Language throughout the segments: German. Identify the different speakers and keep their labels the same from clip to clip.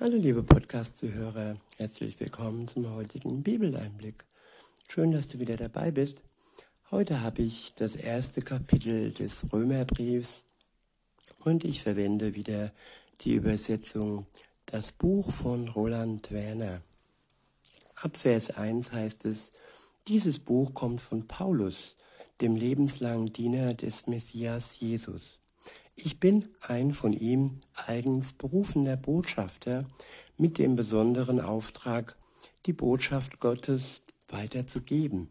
Speaker 1: Hallo liebe Podcast-Zuhörer, herzlich willkommen zum heutigen Bibeleinblick. Schön, dass du wieder dabei bist. Heute habe ich das erste Kapitel des Römerbriefs und ich verwende wieder die Übersetzung Das Buch von Roland Werner. Ab Vers 1 heißt es, dieses Buch kommt von Paulus, dem lebenslangen Diener des Messias Jesus. Ich bin ein von ihm eigens berufener Botschafter mit dem besonderen Auftrag, die Botschaft Gottes weiterzugeben.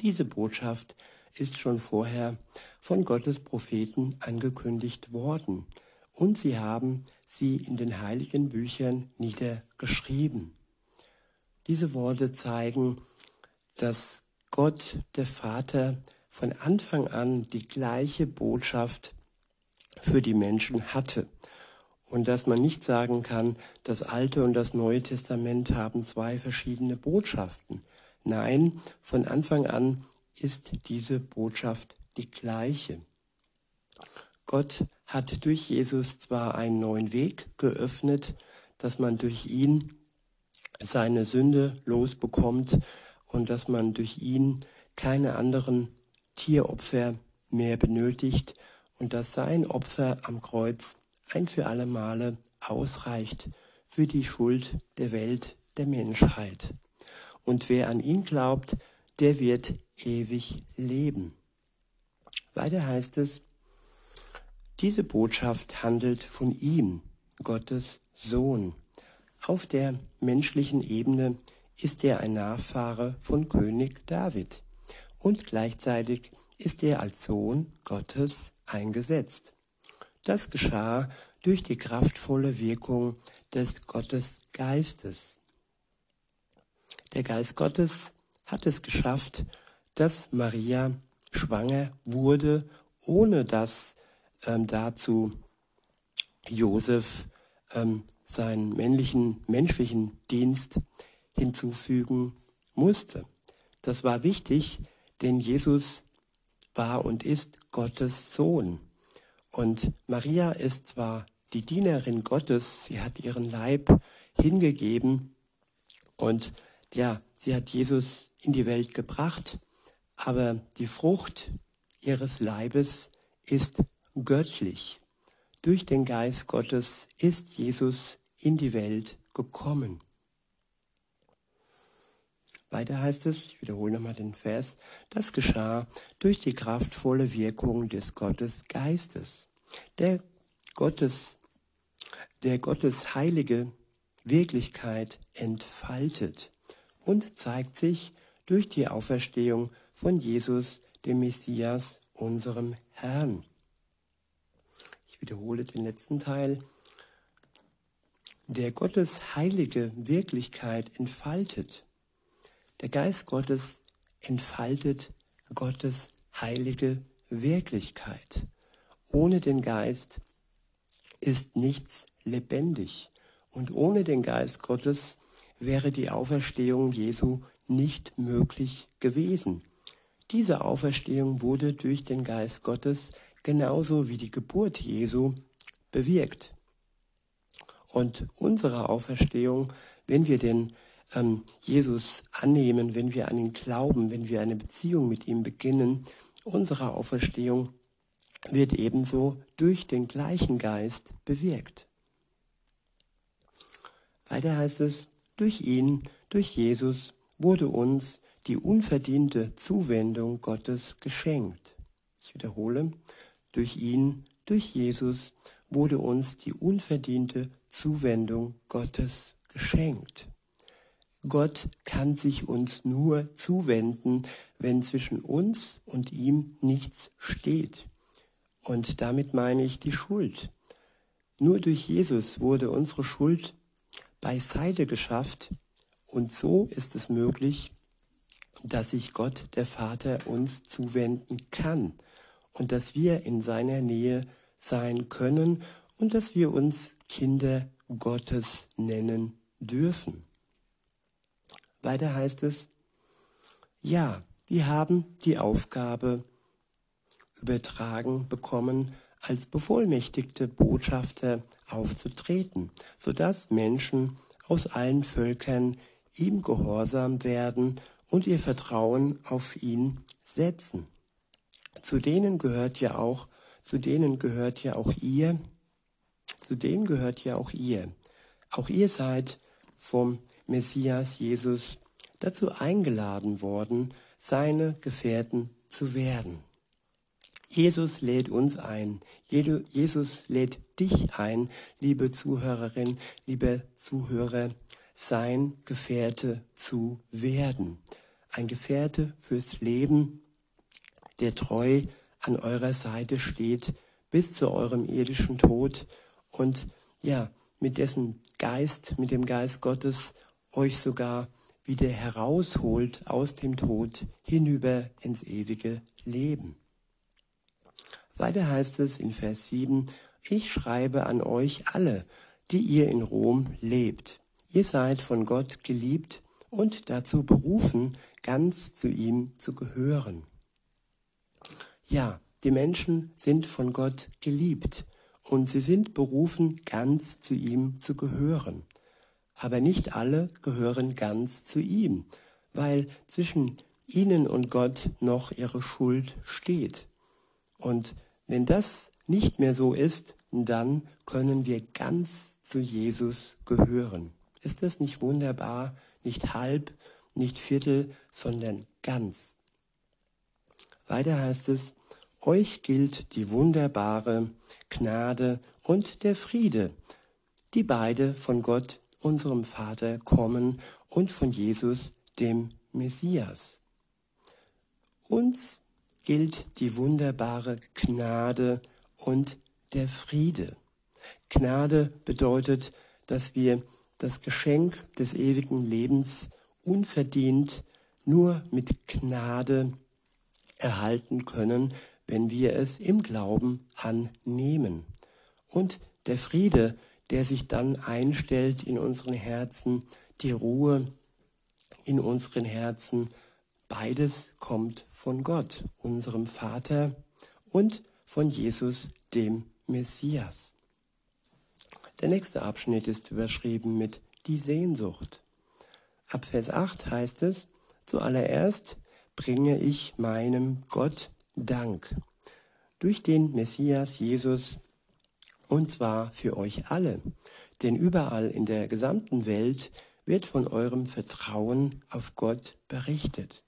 Speaker 1: Diese Botschaft ist schon vorher von Gottes Propheten angekündigt worden und sie haben sie in den heiligen Büchern niedergeschrieben. Diese Worte zeigen, dass Gott, der Vater, von Anfang an die gleiche Botschaft für die Menschen hatte. Und dass man nicht sagen kann, das Alte und das Neue Testament haben zwei verschiedene Botschaften. Nein, von Anfang an ist diese Botschaft die gleiche. Gott hat durch Jesus zwar einen neuen Weg geöffnet, dass man durch ihn seine Sünde losbekommt und dass man durch ihn keine anderen Tieropfer mehr benötigt und dass sein Opfer am Kreuz ein für alle Male ausreicht für die Schuld der Welt, der Menschheit. Und wer an ihn glaubt, der wird ewig leben. Weiter heißt es, diese Botschaft handelt von ihm, Gottes Sohn. Auf der menschlichen Ebene ist er ein Nachfahre von König David und gleichzeitig ist er als Sohn Gottes eingesetzt. Das geschah durch die kraftvolle Wirkung des Gottesgeistes. Der Geist Gottes hat es geschafft, dass Maria schwanger wurde, ohne dass ähm, dazu Josef ähm, seinen männlichen, menschlichen Dienst hinzufügen musste. Das war wichtig, denn Jesus war und ist Gottes Sohn. Und Maria ist zwar die Dienerin Gottes, sie hat ihren Leib hingegeben und ja, sie hat Jesus in die Welt gebracht, aber die Frucht ihres Leibes ist göttlich. Durch den Geist Gottes ist Jesus in die Welt gekommen. Weiter heißt es, ich wiederhole nochmal den Vers, das geschah durch die kraftvolle Wirkung des Gottesgeistes. Der Gottes, der Gottes heilige Wirklichkeit entfaltet und zeigt sich durch die Auferstehung von Jesus, dem Messias, unserem Herrn. Ich wiederhole den letzten Teil. Der Gottes heilige Wirklichkeit entfaltet der Geist Gottes entfaltet Gottes heilige Wirklichkeit. Ohne den Geist ist nichts lebendig. Und ohne den Geist Gottes wäre die Auferstehung Jesu nicht möglich gewesen. Diese Auferstehung wurde durch den Geist Gottes genauso wie die Geburt Jesu bewirkt. Und unsere Auferstehung, wenn wir den ähm, Jesus annehmen, wenn wir an ihn glauben, wenn wir eine Beziehung mit ihm beginnen, unsere Auferstehung wird ebenso durch den gleichen Geist bewirkt. Weiter heißt es, durch ihn, durch Jesus wurde uns die unverdiente Zuwendung Gottes geschenkt. Ich wiederhole, durch ihn, durch Jesus wurde uns die unverdiente Zuwendung Gottes geschenkt. Gott kann sich uns nur zuwenden, wenn zwischen uns und ihm nichts steht. Und damit meine ich die Schuld. Nur durch Jesus wurde unsere Schuld beiseite geschafft und so ist es möglich, dass sich Gott, der Vater, uns zuwenden kann und dass wir in seiner Nähe sein können und dass wir uns Kinder Gottes nennen dürfen. Weiter heißt es, ja, die haben die Aufgabe übertragen bekommen, als bevollmächtigte Botschafter aufzutreten, sodass Menschen aus allen Völkern ihm gehorsam werden und ihr Vertrauen auf ihn setzen. Zu denen gehört ja auch, zu denen gehört ja auch ihr, zu denen gehört ja auch ihr. Auch ihr seid vom Messias Jesus dazu eingeladen worden, seine Gefährten zu werden. Jesus lädt uns ein. Jesus lädt dich ein, liebe Zuhörerin, liebe Zuhörer, sein Gefährte zu werden. Ein Gefährte fürs Leben, der treu an eurer Seite steht bis zu eurem irdischen Tod und ja, mit dessen Geist, mit dem Geist Gottes euch sogar wieder herausholt aus dem Tod hinüber ins ewige Leben. Weiter heißt es in Vers 7, ich schreibe an euch alle, die ihr in Rom lebt. Ihr seid von Gott geliebt und dazu berufen, ganz zu ihm zu gehören. Ja, die Menschen sind von Gott geliebt und sie sind berufen, ganz zu ihm zu gehören. Aber nicht alle gehören ganz zu ihm, weil zwischen ihnen und Gott noch ihre Schuld steht. Und wenn das nicht mehr so ist, dann können wir ganz zu Jesus gehören. Ist das nicht wunderbar? Nicht halb, nicht viertel, sondern ganz. Weiter heißt es, euch gilt die wunderbare Gnade und der Friede, die beide von Gott, unserem Vater, kommen und von Jesus, dem Messias. Uns gilt die wunderbare Gnade und der Friede. Gnade bedeutet, dass wir das Geschenk des ewigen Lebens unverdient nur mit Gnade erhalten können, wenn wir es im Glauben annehmen. Und der Friede, der sich dann einstellt in unseren Herzen, die Ruhe in unseren Herzen, Beides kommt von Gott, unserem Vater, und von Jesus, dem Messias. Der nächste Abschnitt ist überschrieben mit die Sehnsucht. Ab Vers 8 heißt es, zuallererst bringe ich meinem Gott Dank durch den Messias Jesus und zwar für euch alle, denn überall in der gesamten Welt wird von eurem Vertrauen auf Gott berichtet.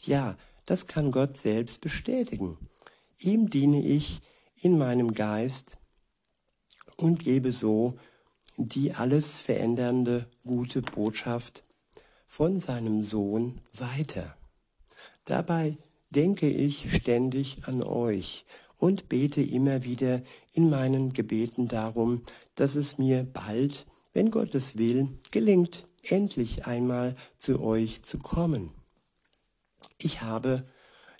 Speaker 1: Ja, das kann Gott selbst bestätigen. Ihm diene ich in meinem Geist und gebe so die alles verändernde gute Botschaft von seinem Sohn weiter. Dabei denke ich ständig an euch und bete immer wieder in meinen Gebeten darum, dass es mir bald, wenn Gott es will, gelingt, endlich einmal zu euch zu kommen. Ich habe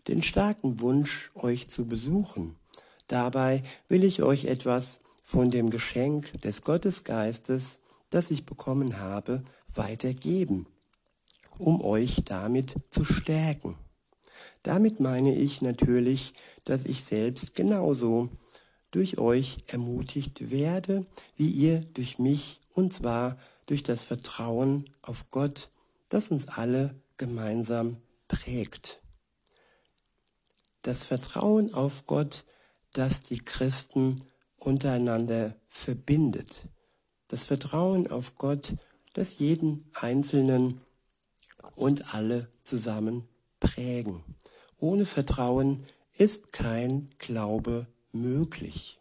Speaker 1: den starken Wunsch, euch zu besuchen. Dabei will ich euch etwas von dem Geschenk des Gottesgeistes, das ich bekommen habe, weitergeben, um euch damit zu stärken. Damit meine ich natürlich, dass ich selbst genauso durch euch ermutigt werde, wie ihr durch mich, und zwar durch das Vertrauen auf Gott, das uns alle gemeinsam prägt. Das Vertrauen auf Gott, das die Christen untereinander verbindet. Das Vertrauen auf Gott, das jeden Einzelnen und alle zusammen prägen. Ohne Vertrauen ist kein Glaube möglich.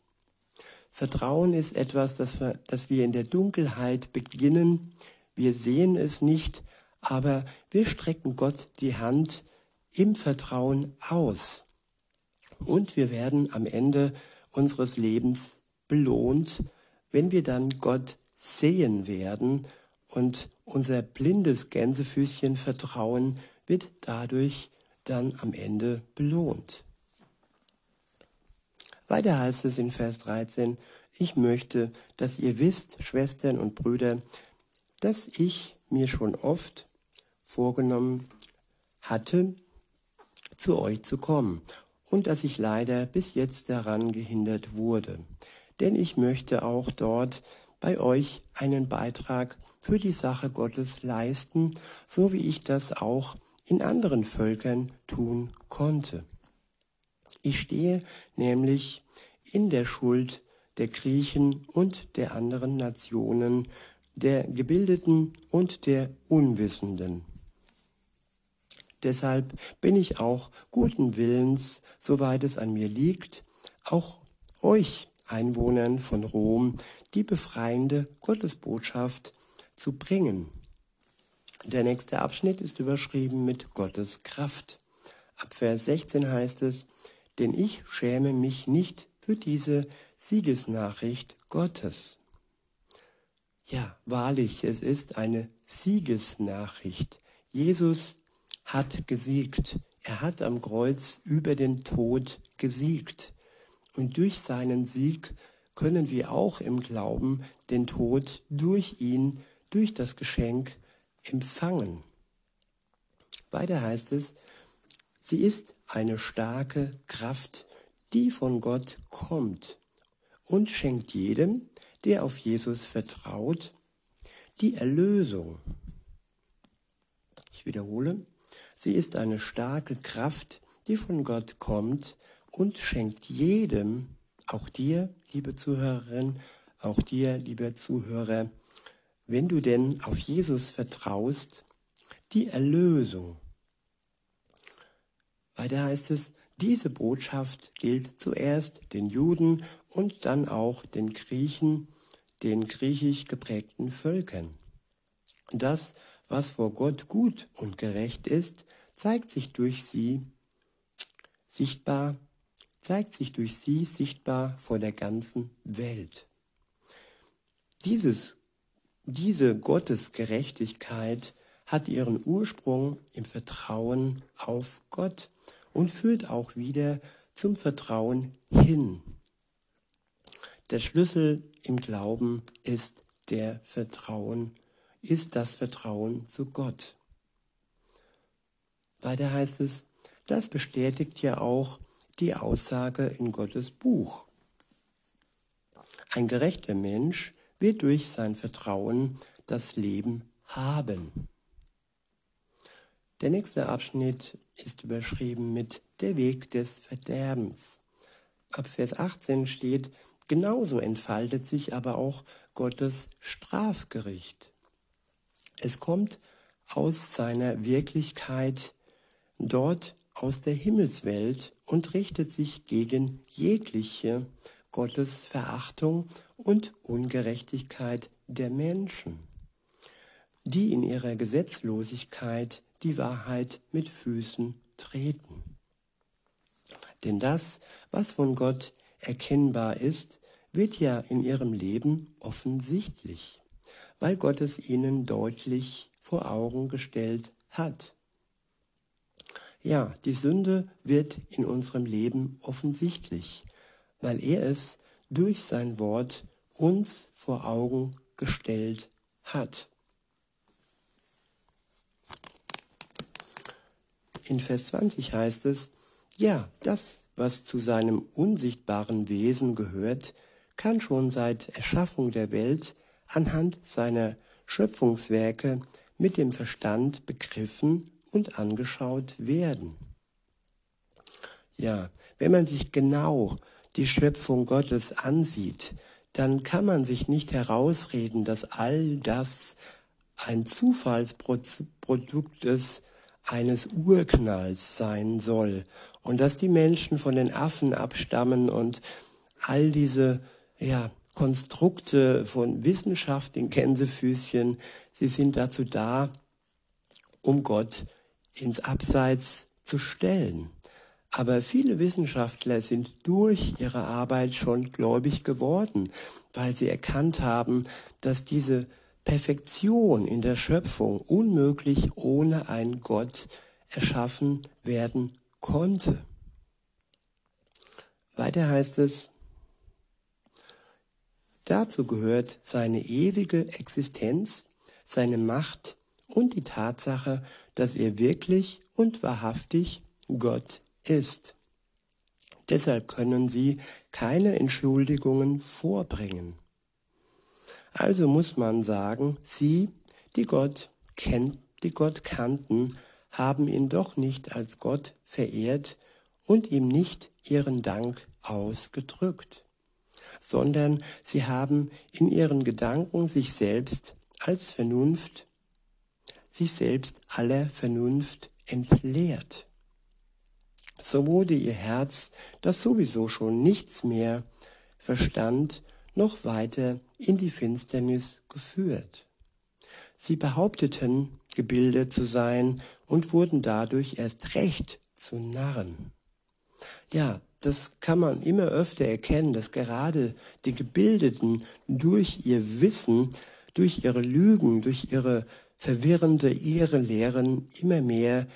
Speaker 1: Vertrauen ist etwas, das wir, das wir in der Dunkelheit beginnen. Wir sehen es nicht, aber wir strecken Gott die Hand im Vertrauen aus. Und wir werden am Ende unseres Lebens belohnt, wenn wir dann Gott sehen werden und unser blindes Gänsefüßchen Vertrauen wird dadurch dann am Ende belohnt. Weiter heißt es in Vers 13, ich möchte, dass ihr wisst, Schwestern und Brüder, dass ich mir schon oft vorgenommen hatte, zu euch zu kommen und dass ich leider bis jetzt daran gehindert wurde. Denn ich möchte auch dort bei euch einen Beitrag für die Sache Gottes leisten, so wie ich das auch in anderen Völkern tun konnte. Ich stehe nämlich in der Schuld der Griechen und der anderen Nationen, der Gebildeten und der Unwissenden. Deshalb bin ich auch guten Willens, soweit es an mir liegt, auch euch Einwohnern von Rom die befreiende Gottesbotschaft zu bringen. Der nächste Abschnitt ist überschrieben mit Gottes Kraft. Ab Vers 16 heißt es, denn ich schäme mich nicht für diese Siegesnachricht Gottes. Ja, wahrlich, es ist eine Siegesnachricht. Jesus hat gesiegt. Er hat am Kreuz über den Tod gesiegt. Und durch seinen Sieg können wir auch im Glauben den Tod durch ihn, durch das Geschenk empfangen. Weiter heißt es, sie ist eine starke Kraft, die von Gott kommt und schenkt jedem, der auf Jesus vertraut, die Erlösung. Ich wiederhole, sie ist eine starke Kraft, die von Gott kommt und schenkt jedem, auch dir, liebe Zuhörerin, auch dir, lieber Zuhörer, wenn du denn auf Jesus vertraust, die Erlösung. Weiter heißt es, diese Botschaft gilt zuerst den Juden und dann auch den Griechen, den griechisch geprägten Völkern. Das, was vor Gott gut und gerecht ist, zeigt sich durch sie sichtbar zeigt sich durch sie sichtbar vor der ganzen Welt. Dieses, diese Gottesgerechtigkeit hat ihren Ursprung im Vertrauen auf Gott und führt auch wieder zum Vertrauen hin. Der Schlüssel im Glauben ist der Vertrauen, ist das Vertrauen zu Gott. Weiter heißt es, das bestätigt ja auch die Aussage in Gottes Buch. Ein gerechter Mensch wird durch sein Vertrauen das Leben haben. Der nächste Abschnitt ist überschrieben mit der Weg des Verderbens. Ab Vers 18 steht, genauso entfaltet sich aber auch Gottes Strafgericht. Es kommt aus seiner Wirklichkeit dort aus der Himmelswelt und richtet sich gegen jegliche Gottesverachtung und Ungerechtigkeit der Menschen, die in ihrer Gesetzlosigkeit die Wahrheit mit Füßen treten. Denn das, was von Gott erkennbar ist, wird ja in ihrem Leben offensichtlich, weil Gott es ihnen deutlich vor Augen gestellt hat. Ja, die Sünde wird in unserem Leben offensichtlich, weil er es durch sein Wort uns vor Augen gestellt hat. In Vers 20 heißt es, ja, das, was zu seinem unsichtbaren Wesen gehört, kann schon seit Erschaffung der Welt anhand seiner Schöpfungswerke mit dem Verstand begriffen und angeschaut werden. Ja, wenn man sich genau die Schöpfung Gottes ansieht, dann kann man sich nicht herausreden, dass all das ein Zufallsprodukt ist, eines Urknalls sein soll und dass die Menschen von den Affen abstammen und all diese ja, Konstrukte von Wissenschaft in Gänsefüßchen, sie sind dazu da, um Gott ins Abseits zu stellen. Aber viele Wissenschaftler sind durch ihre Arbeit schon gläubig geworden, weil sie erkannt haben, dass diese Perfektion in der Schöpfung unmöglich ohne einen Gott erschaffen werden konnte. Weiter heißt es, dazu gehört seine ewige Existenz, seine Macht und die Tatsache, dass er wirklich und wahrhaftig Gott ist. Deshalb können sie keine Entschuldigungen vorbringen. Also muss man sagen, sie, die Gott kennt, die Gott kannten, haben ihn doch nicht als Gott verehrt und ihm nicht ihren Dank ausgedrückt, sondern sie haben in ihren Gedanken sich selbst als Vernunft, sich selbst aller Vernunft entleert. So wurde ihr Herz, das sowieso schon nichts mehr verstand, noch weiter in die Finsternis geführt. Sie behaupteten, gebildet zu sein und wurden dadurch erst recht zu Narren. Ja, das kann man immer öfter erkennen, dass gerade die Gebildeten durch ihr Wissen, durch ihre Lügen, durch ihre verwirrende ihre Lehren immer mehr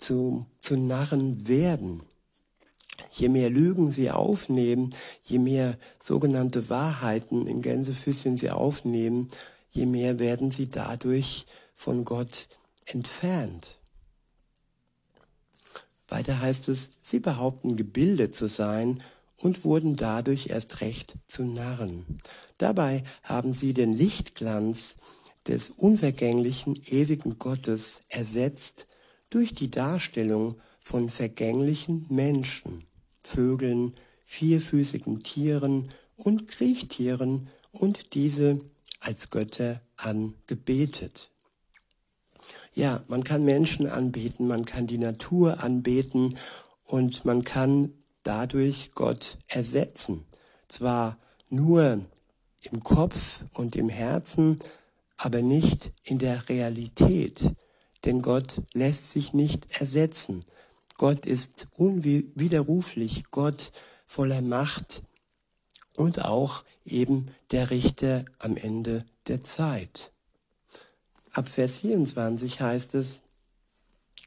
Speaker 1: zu, zu Narren werden. Je mehr Lügen sie aufnehmen, je mehr sogenannte Wahrheiten in Gänsefüßchen sie aufnehmen, je mehr werden sie dadurch von Gott entfernt. Weiter heißt es, sie behaupten gebildet zu sein und wurden dadurch erst recht zu Narren. Dabei haben sie den Lichtglanz des unvergänglichen, ewigen Gottes ersetzt durch die Darstellung von vergänglichen Menschen, Vögeln, vierfüßigen Tieren und Kriechtieren und diese als Götter angebetet. Ja, man kann Menschen anbeten, man kann die Natur anbeten und man kann dadurch Gott ersetzen. Zwar nur im Kopf und im Herzen, aber nicht in der Realität. Denn Gott lässt sich nicht ersetzen. Gott ist unwiderruflich, Gott voller Macht und auch eben der Richter am Ende der Zeit. Ab Vers 24 heißt es,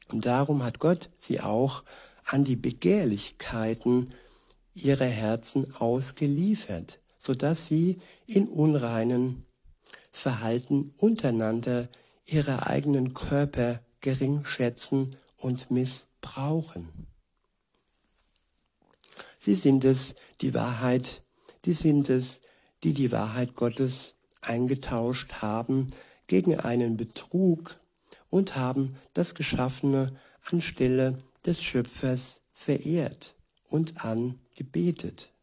Speaker 1: und darum hat Gott sie auch an die Begehrlichkeiten ihrer Herzen ausgeliefert, so dass sie in unreinen Verhalten untereinander ihre eigenen Körper gering schätzen und missbrauchen. Sie sind es, die Wahrheit, die sind es, die die Wahrheit Gottes eingetauscht haben gegen einen Betrug und haben das Geschaffene anstelle des Schöpfers verehrt und angebetet.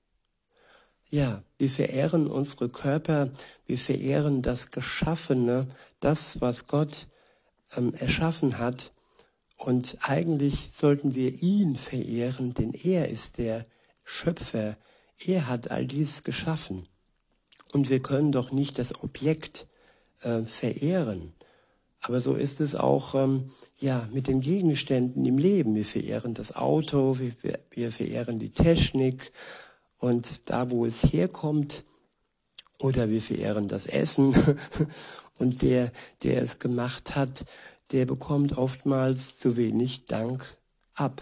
Speaker 1: Ja, wir verehren unsere Körper, wir verehren das Geschaffene, das, was Gott ähm, erschaffen hat. Und eigentlich sollten wir ihn verehren, denn er ist der Schöpfer. Er hat all dies geschaffen. Und wir können doch nicht das Objekt äh, verehren. Aber so ist es auch ähm, ja mit den Gegenständen im Leben. Wir verehren das Auto, wir, wir verehren die Technik und da, wo es herkommt, oder wir verehren das Essen und der, der es gemacht hat, der bekommt oftmals zu wenig Dank ab.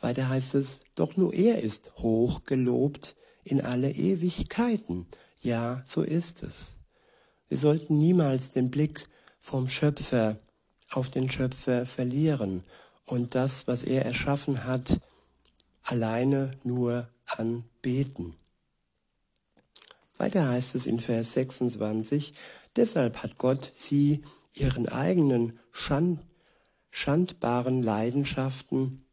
Speaker 1: Weiter heißt es, doch nur er ist hoch gelobt in alle Ewigkeiten. Ja, so ist es. Wir sollten niemals den Blick vom Schöpfer auf den Schöpfer verlieren und das, was er erschaffen hat, alleine nur anbeten. Weiter heißt es in Vers 26, deshalb hat Gott sie ihren eigenen Schand, schandbaren Leidenschaften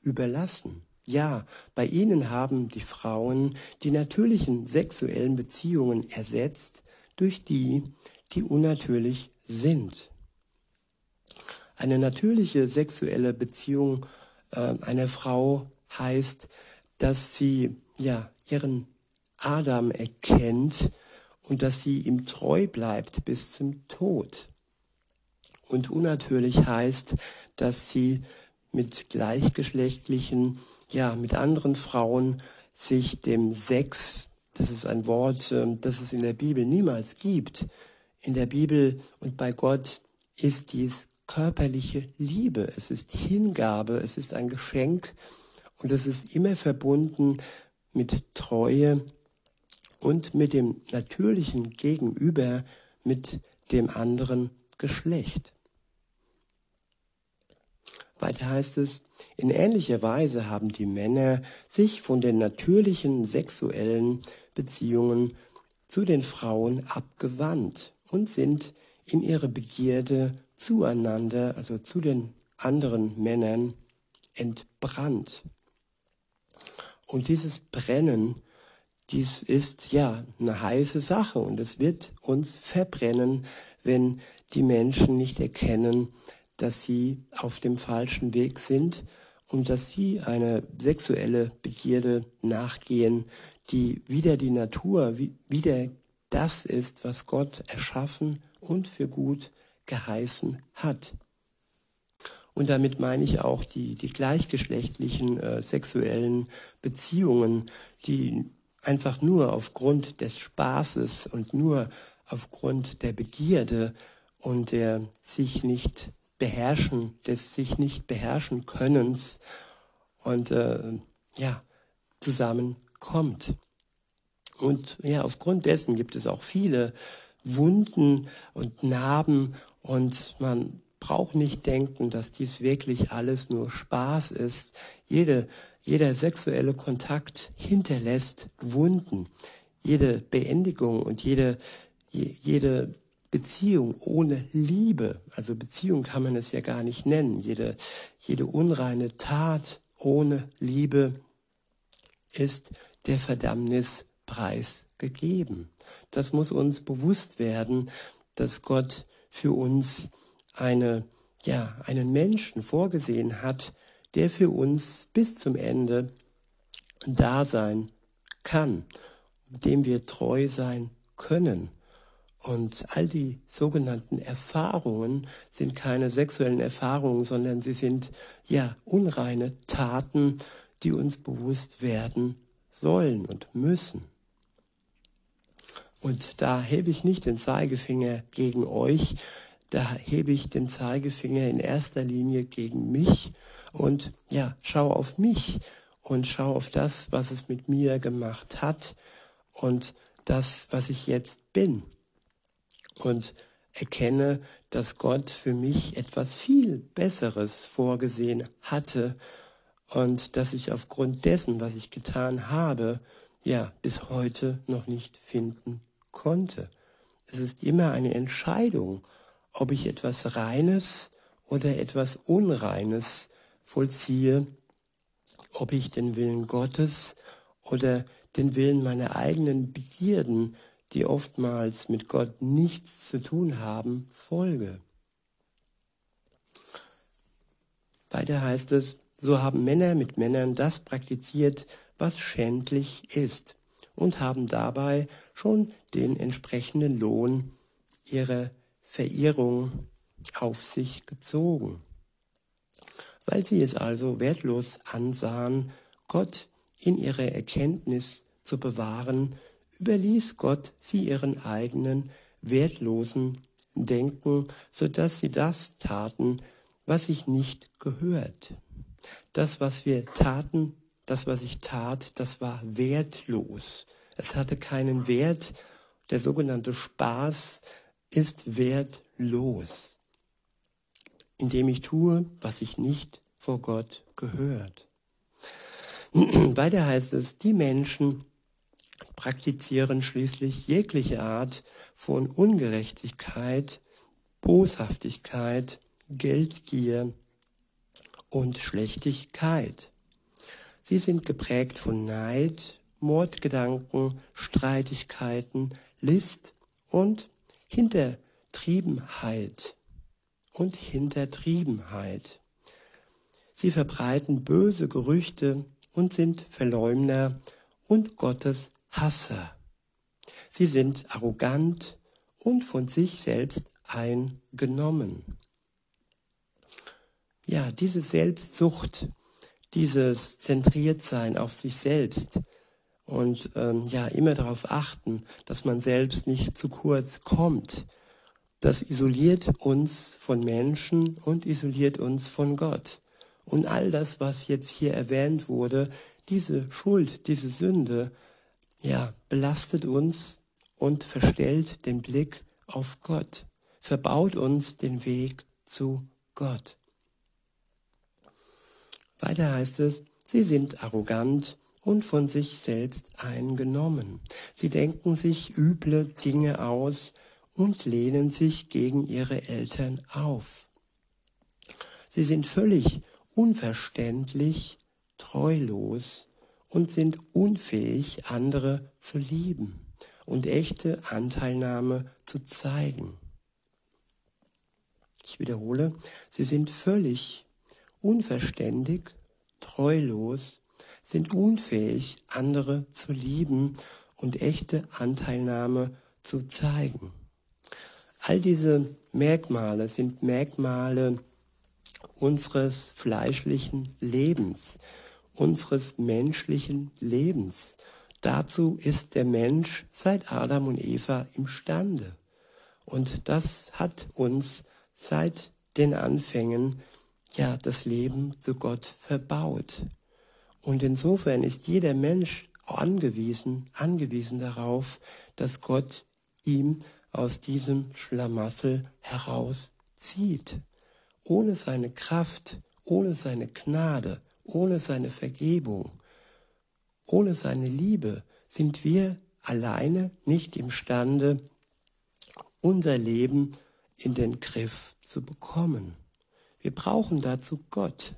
Speaker 1: überlassen. Ja, bei ihnen haben die Frauen die natürlichen sexuellen Beziehungen ersetzt durch die, die unnatürlich sind. Eine natürliche sexuelle Beziehung äh, einer Frau heißt, dass sie ja ihren Adam erkennt und dass sie ihm treu bleibt bis zum Tod. Und unnatürlich heißt, dass sie mit gleichgeschlechtlichen, ja, mit anderen Frauen sich dem Sex, das ist ein Wort, ähm, das es in der Bibel niemals gibt. In der Bibel und bei Gott ist dies körperliche Liebe, es ist Hingabe, es ist ein Geschenk, und das ist immer verbunden mit Treue und mit dem natürlichen Gegenüber, mit dem anderen Geschlecht. Weiter heißt es, in ähnlicher Weise haben die Männer sich von den natürlichen sexuellen Beziehungen zu den Frauen abgewandt und sind in ihre Begierde zueinander, also zu den anderen Männern, entbrannt. Und dieses Brennen, dies ist ja eine heiße Sache und es wird uns verbrennen, wenn die Menschen nicht erkennen, dass sie auf dem falschen Weg sind und dass sie eine sexuelle Begierde nachgehen, die wieder die Natur, wieder das ist, was Gott erschaffen und für gut geheißen hat. Und damit meine ich auch die, die gleichgeschlechtlichen äh, sexuellen Beziehungen, die einfach nur aufgrund des Spaßes und nur aufgrund der Begierde und der sich nicht beherrschen, des sich nicht beherrschen Könnens und äh, ja, zusammenkommt. Und ja, aufgrund dessen gibt es auch viele Wunden und Narben und man braucht nicht denken, dass dies wirklich alles nur Spaß ist. Jede, jeder sexuelle Kontakt hinterlässt Wunden. Jede Beendigung und jede, jede Beziehung ohne Liebe, also Beziehung kann man es ja gar nicht nennen, jede, jede unreine Tat ohne Liebe ist der Verdammnispreis gegeben. Das muss uns bewusst werden, dass Gott für uns eine, ja, einen Menschen vorgesehen hat, der für uns bis zum Ende da sein kann, dem wir treu sein können. Und all die sogenannten Erfahrungen sind keine sexuellen Erfahrungen, sondern sie sind ja unreine Taten, die uns bewusst werden sollen und müssen. Und da hebe ich nicht den Zeigefinger gegen euch, da hebe ich den Zeigefinger in erster Linie gegen mich und ja, schau auf mich und schau auf das, was es mit mir gemacht hat und das, was ich jetzt bin und erkenne, dass Gott für mich etwas viel Besseres vorgesehen hatte und dass ich aufgrund dessen, was ich getan habe, ja, bis heute noch nicht finden konnte. Es ist immer eine Entscheidung, ob ich etwas Reines oder etwas Unreines vollziehe, ob ich den Willen Gottes oder den Willen meiner eigenen Begierden die oftmals mit Gott nichts zu tun haben, folge. Weiter heißt es, so haben Männer mit Männern das praktiziert, was schändlich ist, und haben dabei schon den entsprechenden Lohn ihrer Verirrung auf sich gezogen. Weil sie es also wertlos ansahen, Gott in ihrer Erkenntnis zu bewahren, überließ Gott sie ihren eigenen wertlosen Denken, so dass sie das taten, was sich nicht gehört. Das, was wir taten, das, was ich tat, das war wertlos. Es hatte keinen Wert. Der sogenannte Spaß ist wertlos, indem ich tue, was sich nicht vor Gott gehört. Weiter heißt es, die Menschen, praktizieren schließlich jegliche Art von Ungerechtigkeit, Boshaftigkeit, Geldgier und Schlechtigkeit. Sie sind geprägt von Neid, Mordgedanken, Streitigkeiten, List und Hintertriebenheit und Hintertriebenheit. Sie verbreiten böse Gerüchte und sind Verleumder und Gottes Hasser. Sie sind arrogant und von sich selbst eingenommen. Ja, diese Selbstsucht, dieses Zentriertsein auf sich selbst und ähm, ja immer darauf achten, dass man selbst nicht zu kurz kommt, das isoliert uns von Menschen und isoliert uns von Gott. Und all das, was jetzt hier erwähnt wurde, diese Schuld, diese Sünde, ja, belastet uns und verstellt den Blick auf Gott, verbaut uns den Weg zu Gott. Weiter heißt es, sie sind arrogant und von sich selbst eingenommen. Sie denken sich üble Dinge aus und lehnen sich gegen ihre Eltern auf. Sie sind völlig unverständlich, treulos und sind unfähig, andere zu lieben und echte Anteilnahme zu zeigen. Ich wiederhole, sie sind völlig unverständig, treulos, sind unfähig, andere zu lieben und echte Anteilnahme zu zeigen. All diese Merkmale sind Merkmale unseres fleischlichen Lebens, unseres menschlichen Lebens. Dazu ist der Mensch seit Adam und Eva imstande. Und das hat uns seit den Anfängen ja das Leben zu Gott verbaut. Und insofern ist jeder Mensch angewiesen, angewiesen darauf, dass Gott ihm aus diesem Schlamassel herauszieht. Ohne seine Kraft, ohne seine Gnade, ohne seine Vergebung, ohne seine Liebe sind wir alleine nicht imstande, unser Leben in den Griff zu bekommen. Wir brauchen dazu Gott,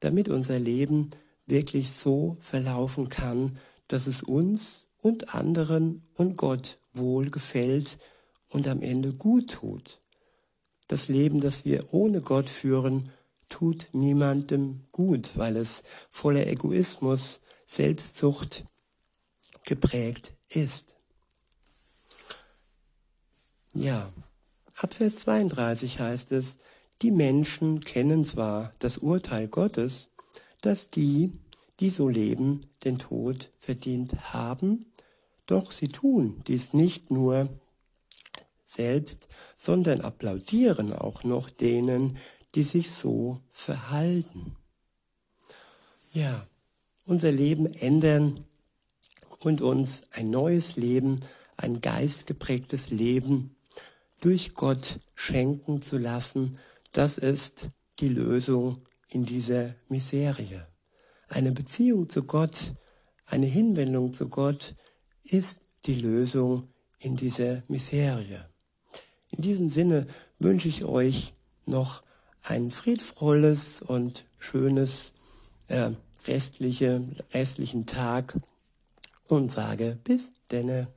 Speaker 1: damit unser Leben wirklich so verlaufen kann, dass es uns und anderen und Gott wohl gefällt und am Ende gut tut. Das Leben, das wir ohne Gott führen, tut niemandem gut, weil es voller Egoismus, Selbstsucht geprägt ist. Ja, ab Vers 32 heißt es, die Menschen kennen zwar das Urteil Gottes, dass die, die so leben, den Tod verdient haben, doch sie tun dies nicht nur selbst, sondern applaudieren auch noch denen, die sich so verhalten. Ja, unser Leben ändern und uns ein neues Leben, ein geistgeprägtes Leben durch Gott schenken zu lassen, das ist die Lösung in dieser Miserie. Eine Beziehung zu Gott, eine Hinwendung zu Gott ist die Lösung in dieser Miserie. In diesem Sinne wünsche ich euch noch ein friedvolles und schönes äh, restliche, restlichen Tag und sage bis denne.